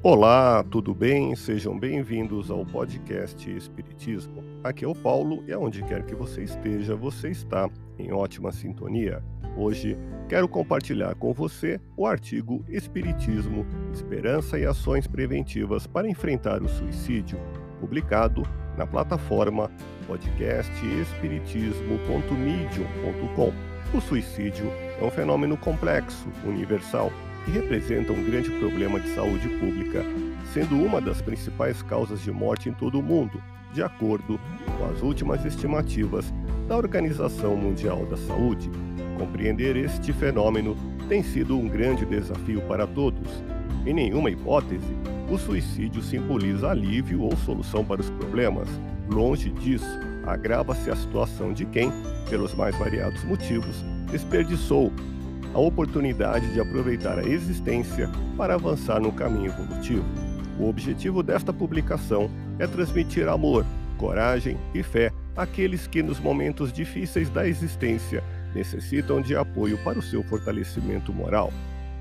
Olá, tudo bem? Sejam bem-vindos ao podcast Espiritismo. Aqui é o Paulo e aonde quer que você esteja, você está em ótima sintonia. Hoje quero compartilhar com você o artigo Espiritismo, Esperança e Ações Preventivas para Enfrentar o Suicídio, publicado na plataforma podcastespiritismo.medium.com. O suicídio é um fenômeno complexo, universal que representa um grande problema de saúde pública, sendo uma das principais causas de morte em todo o mundo, de acordo com as últimas estimativas da Organização Mundial da Saúde. Compreender este fenômeno tem sido um grande desafio para todos. Em nenhuma hipótese, o suicídio simboliza alívio ou solução para os problemas. Longe disso, agrava-se a situação de quem, pelos mais variados motivos, desperdiçou a oportunidade de aproveitar a existência para avançar no caminho evolutivo. O objetivo desta publicação é transmitir amor, coragem e fé àqueles que, nos momentos difíceis da existência, necessitam de apoio para o seu fortalecimento moral.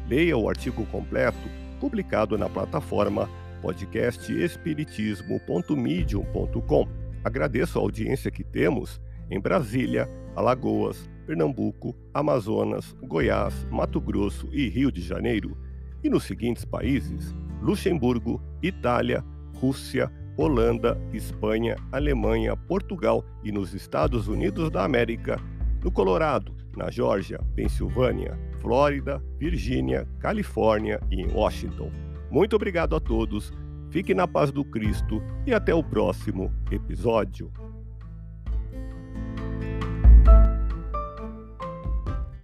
Leia o artigo completo publicado na plataforma podcastespiritismo.medium.com. Agradeço a audiência que temos em Brasília, Alagoas, Pernambuco, Amazonas, Goiás, Mato Grosso e Rio de Janeiro, e nos seguintes países: Luxemburgo, Itália, Rússia, Holanda, Espanha, Alemanha, Portugal e nos Estados Unidos da América, no Colorado, na Geórgia, Pensilvânia, Flórida, Virgínia, Califórnia e em Washington. Muito obrigado a todos, fique na paz do Cristo e até o próximo episódio.